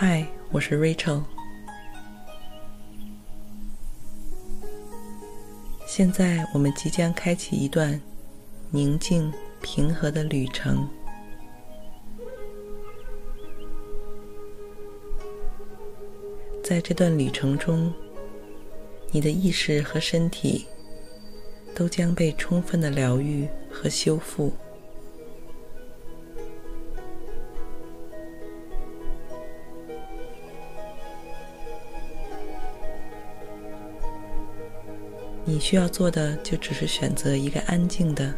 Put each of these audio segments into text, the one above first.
嗨我是 Rachel。现在我们即将开启一段宁静平和的旅程。在这段旅程中，你的意识和身体都将被充分的疗愈和修复。你需要做的就只是选择一个安静的、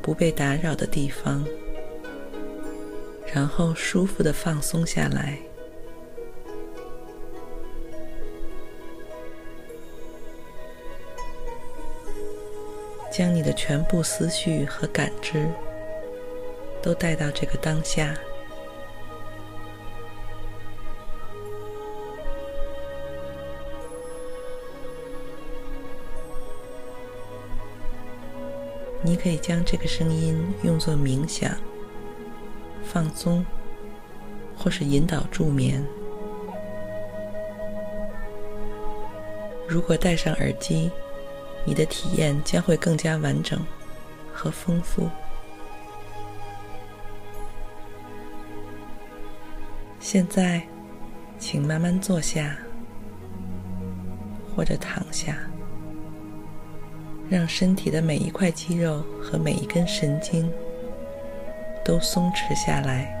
不被打扰的地方，然后舒服的放松下来，将你的全部思绪和感知都带到这个当下。你可以将这个声音用作冥想、放松，或是引导助眠。如果戴上耳机，你的体验将会更加完整和丰富。现在，请慢慢坐下，或者躺下。让身体的每一块肌肉和每一根神经都松弛下来。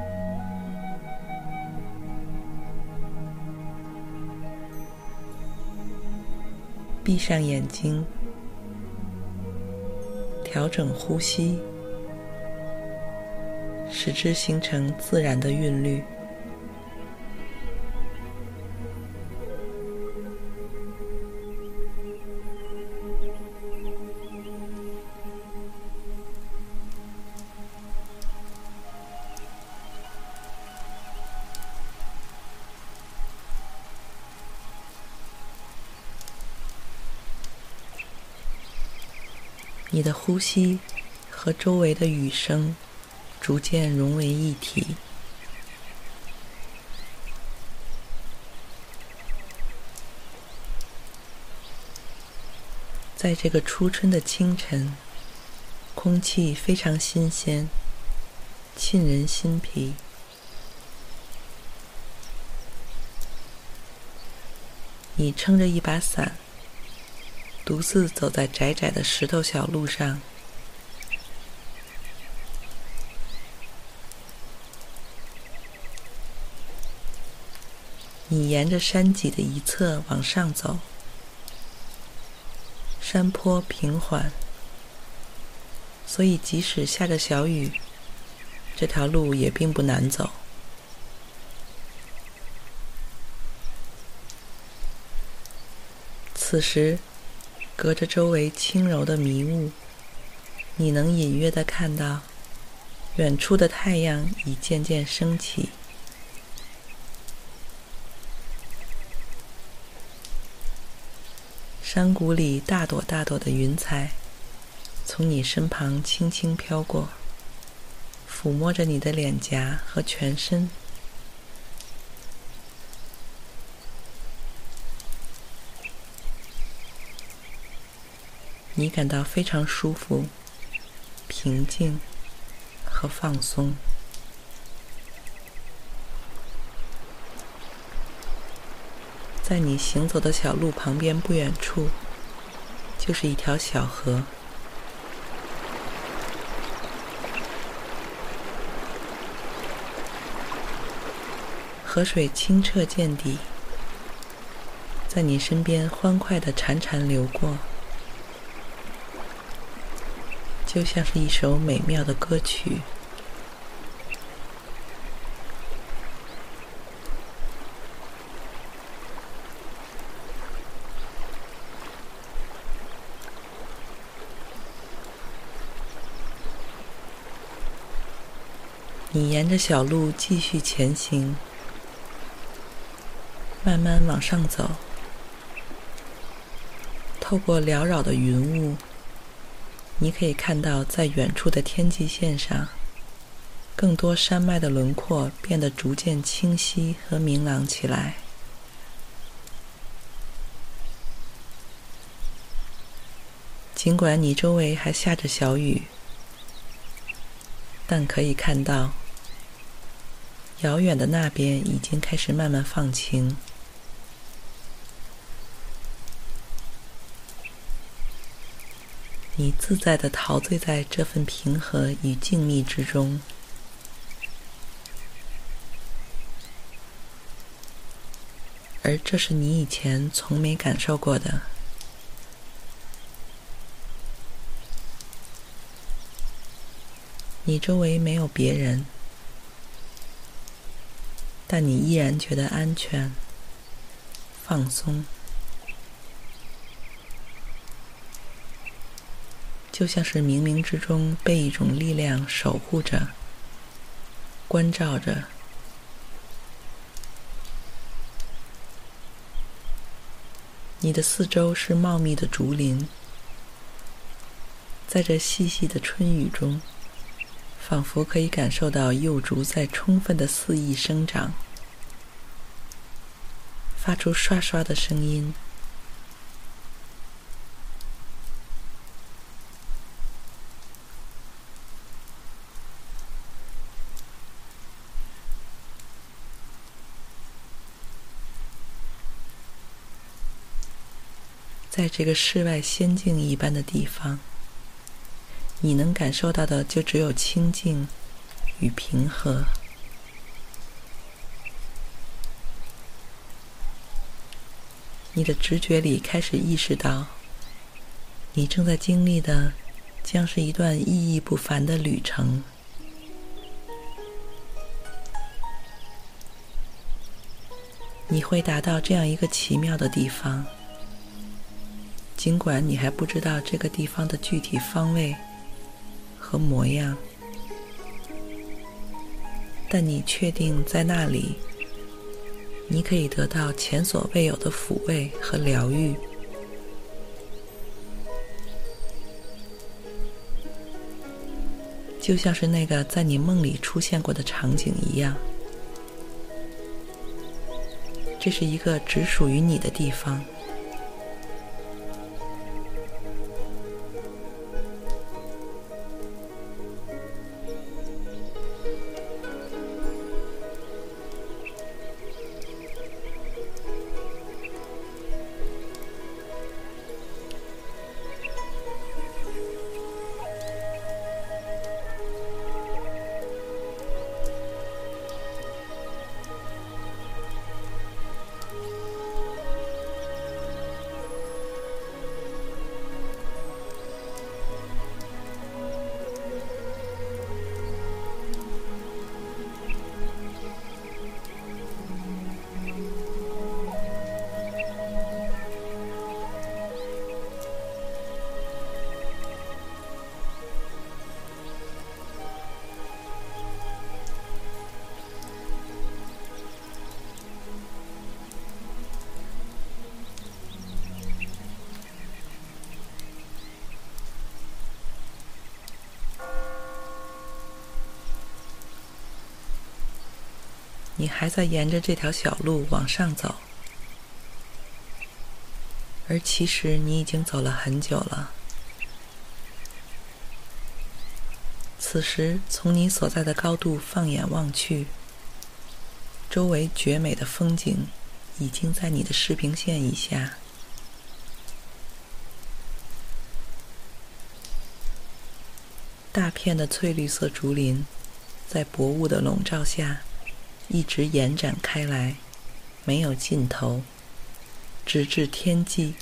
闭上眼睛，调整呼吸，使之形成自然的韵律。呼吸和周围的雨声逐渐融为一体。在这个初春的清晨，空气非常新鲜，沁人心脾。你撑着一把伞。独自走在窄窄的石头小路上，你沿着山脊的一侧往上走，山坡平缓，所以即使下着小雨，这条路也并不难走。此时，隔着周围轻柔的迷雾，你能隐约的看到，远处的太阳已渐渐升起。山谷里大朵大朵的云彩，从你身旁轻轻飘过，抚摸着你的脸颊和全身。你感到非常舒服、平静和放松。在你行走的小路旁边不远处，就是一条小河。河水清澈见底，在你身边欢快地潺潺流过，就像是一首美妙的歌曲。你沿着小路继续前行，慢慢往上走。透过缭绕的云雾，你可以看到在远处的天际线上，更多山脉的轮廓变得逐渐清晰和明朗起来。尽管你周围还下着小雨，但可以看到。遥远的那边已经开始慢慢放晴，你自在地陶醉在这份平和与静谧之中，而这是你以前从没感受过的。你周围没有别人。但你依然觉得安全、放松，就像是冥冥之中被一种力量守护着、关照着。你的四周是茂密的竹林，在这细细的春雨中。仿佛可以感受到幼竹在充分的肆意生长，发出刷刷的声音。在这个世外仙境一般的地方。你能感受到的就只有清静与平和。你的直觉里开始意识到，你正在经历的将是一段意义不凡的旅程。你会达到这样一个奇妙的地方，尽管你还不知道这个地方的具体方位。和模样，但你确定在那里，你可以得到前所未有的抚慰和疗愈，就像是那个在你梦里出现过的场景一样。这是一个只属于你的地方。还在沿着这条小路往上走，而其实你已经走了很久了。此时，从你所在的高度放眼望去，周围绝美的风景已经在你的视平线以下。大片的翠绿色竹林，在薄雾的笼罩下。一直延展开来，没有尽头。直至天际。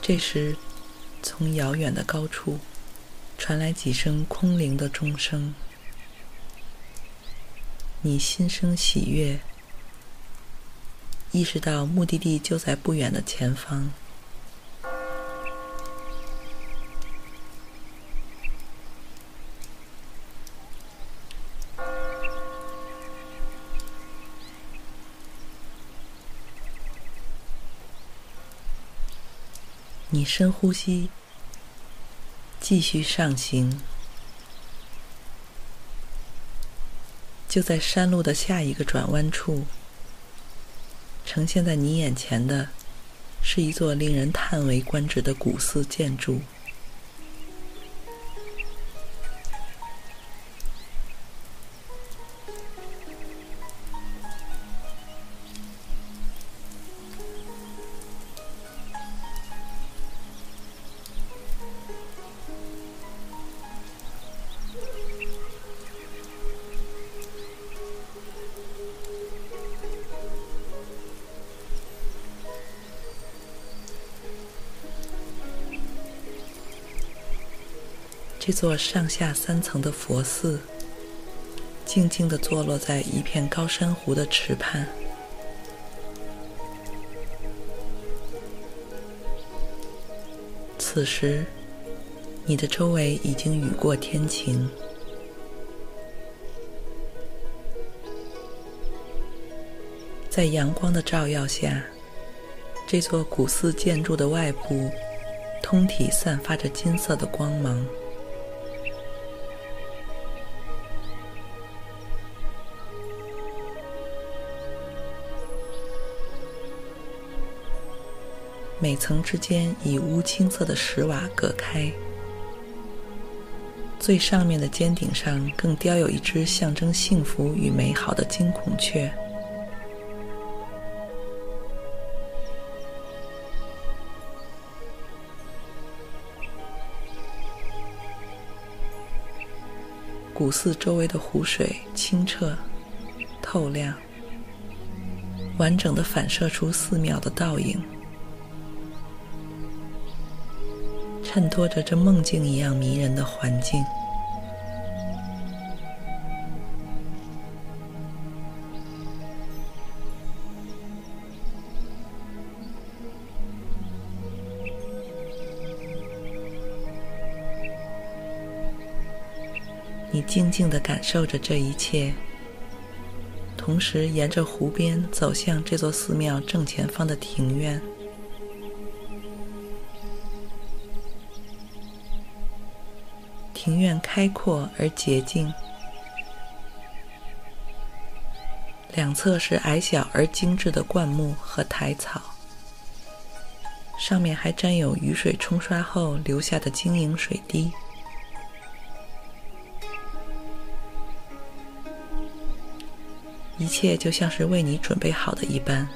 这时，从遥远的高处传来几声空灵的钟声，你心生喜悦，意识到目的地就在不远的前方。你深呼吸，继续上行。就在山路的下一个转弯处，呈现在你眼前的，是一座令人叹为观止的古寺建筑。这座上下三层的佛寺，静静地坐落在一片高山湖的池畔。此时，你的周围已经雨过天晴，在阳光的照耀下，这座古寺建筑的外部通体散发着金色的光芒。每层之间以乌青色的石瓦隔开，最上面的尖顶上更雕有一只象征幸福与美好的金孔雀。古寺周围的湖水清澈、透亮，完整的反射出寺庙的倒影。衬托着这梦境一样迷人的环境。你静静的感受着这一切，同时沿着湖边走向这座寺庙正前方的庭院。庭院开阔而洁净，两侧是矮小而精致的灌木和苔草，上面还沾有雨水冲刷后留下的晶莹水滴，一切就像是为你准备好的一般。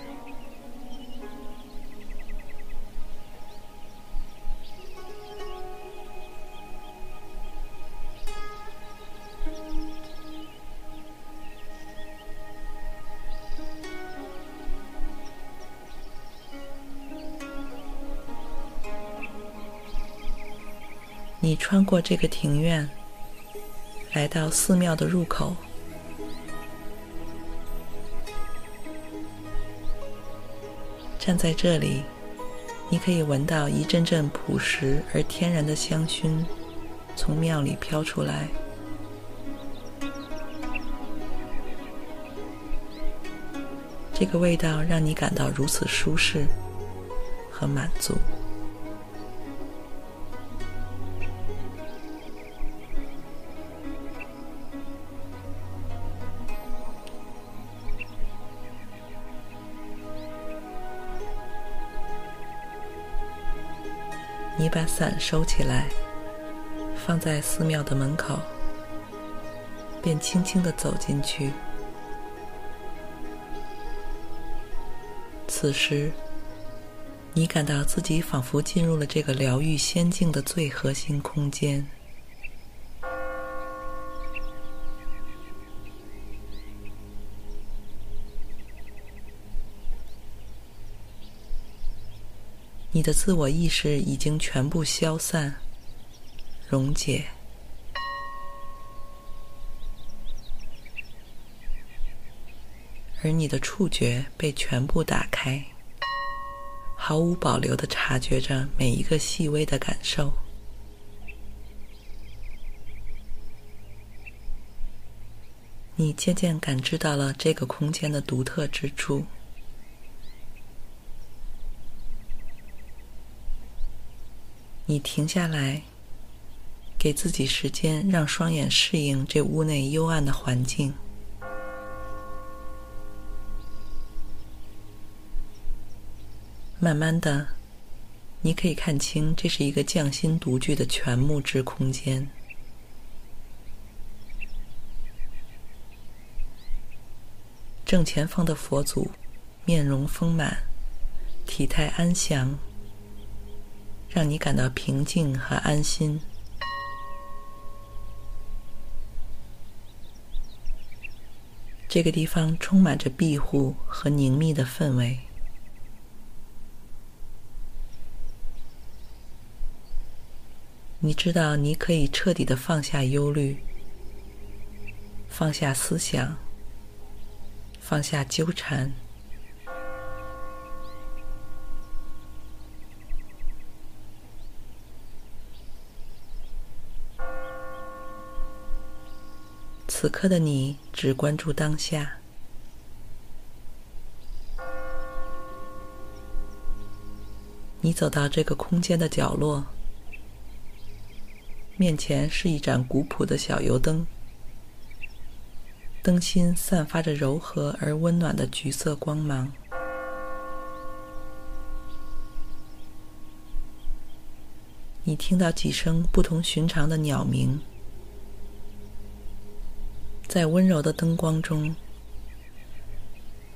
穿过这个庭院，来到寺庙的入口。站在这里，你可以闻到一阵阵朴实而天然的香薰从庙里飘出来。这个味道让你感到如此舒适和满足。伞收起来，放在寺庙的门口，便轻轻的走进去。此时，你感到自己仿佛进入了这个疗愈仙境的最核心空间。你的自我意识已经全部消散、溶解，而你的触觉被全部打开，毫无保留地察觉着每一个细微的感受。你渐渐感知到了这个空间的独特之处。你停下来，给自己时间，让双眼适应这屋内幽暗的环境。慢慢的，你可以看清，这是一个匠心独具的全木质空间。正前方的佛祖，面容丰满，体态安详。让你感到平静和安心。这个地方充满着庇护和宁谧的氛围。你知道，你可以彻底的放下忧虑，放下思想，放下纠缠。此刻的你只关注当下。你走到这个空间的角落，面前是一盏古朴的小油灯，灯芯散发着柔和而温暖的橘色光芒。你听到几声不同寻常的鸟鸣。在温柔的灯光中，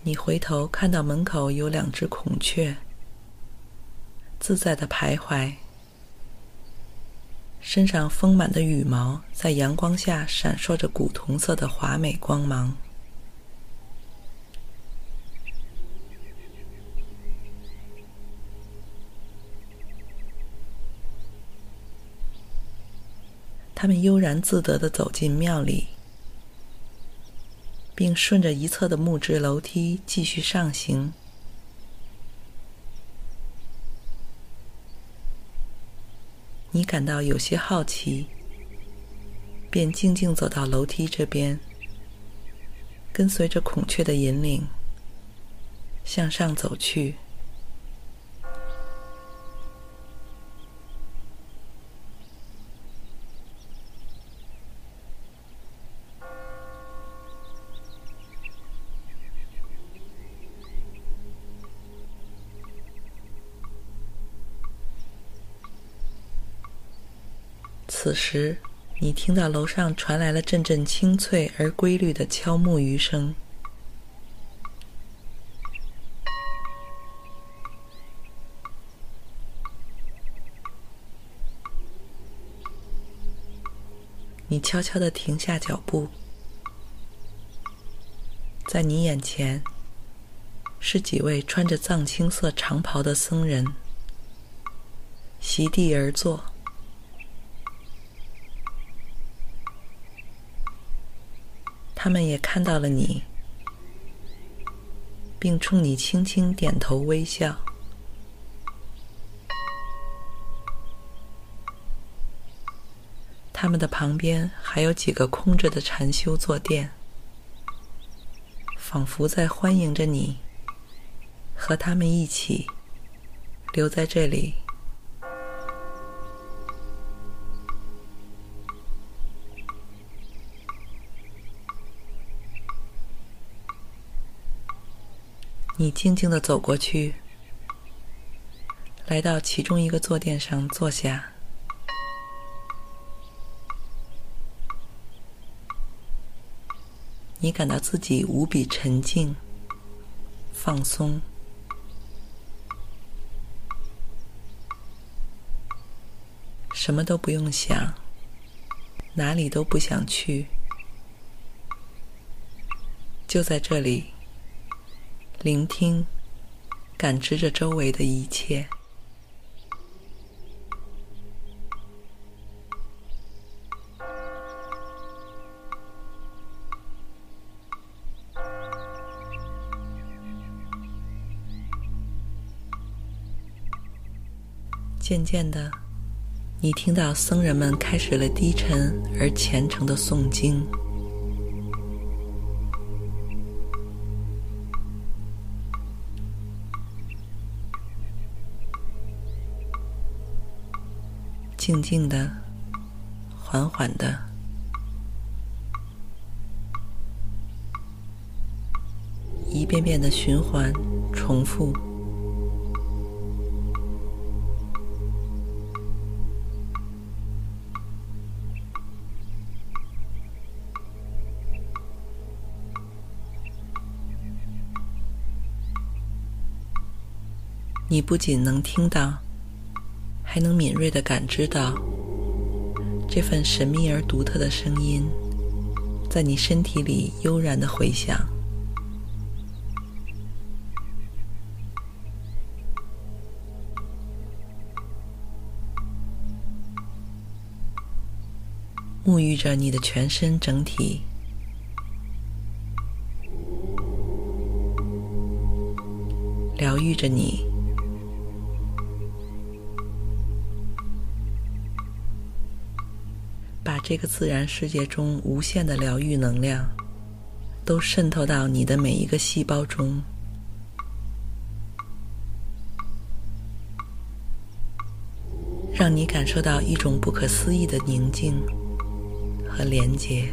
你回头看到门口有两只孔雀，自在的徘徊，身上丰满的羽毛在阳光下闪烁着古铜色的华美光芒。它们悠然自得地走进庙里。并顺着一侧的木质楼梯继续上行。你感到有些好奇，便静静走到楼梯这边，跟随着孔雀的引领向上走去。此时，你听到楼上传来了阵阵清脆而规律的敲木鱼声。你悄悄地停下脚步，在你眼前是几位穿着藏青色长袍的僧人，席地而坐。他们也看到了你，并冲你轻轻点头微笑。他们的旁边还有几个空着的禅修坐垫，仿佛在欢迎着你，和他们一起留在这里。你静静地走过去，来到其中一个坐垫上坐下。你感到自己无比沉静、放松，什么都不用想，哪里都不想去，就在这里。聆听感知着周围的一切。渐渐的你听到僧人们开始了低沉而虔诚的诵经。静静的，缓缓的，一遍遍的循环重复。你不仅能听到。还能敏锐地感知到这份神秘而独特的声音，在你身体里悠然地回响，沐浴着你的全身整体，疗愈着你。把这个自然世界中无限的疗愈能量，都渗透到你的每一个细胞中，让你感受到一种不可思议的宁静和连结。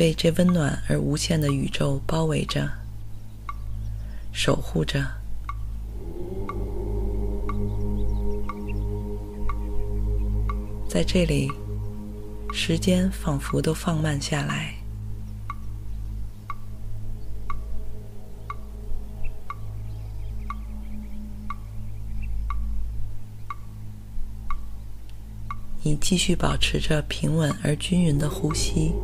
被这温暖而无限的宇宙包围着，守护着。在这里，时间仿佛都放慢下来。你继续保持着平稳而均匀的呼吸。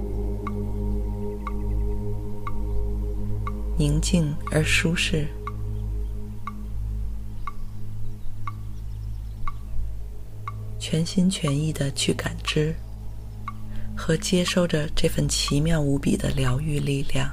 宁静而舒适，全心全意的去感知和接收着这份奇妙无比的疗愈力量。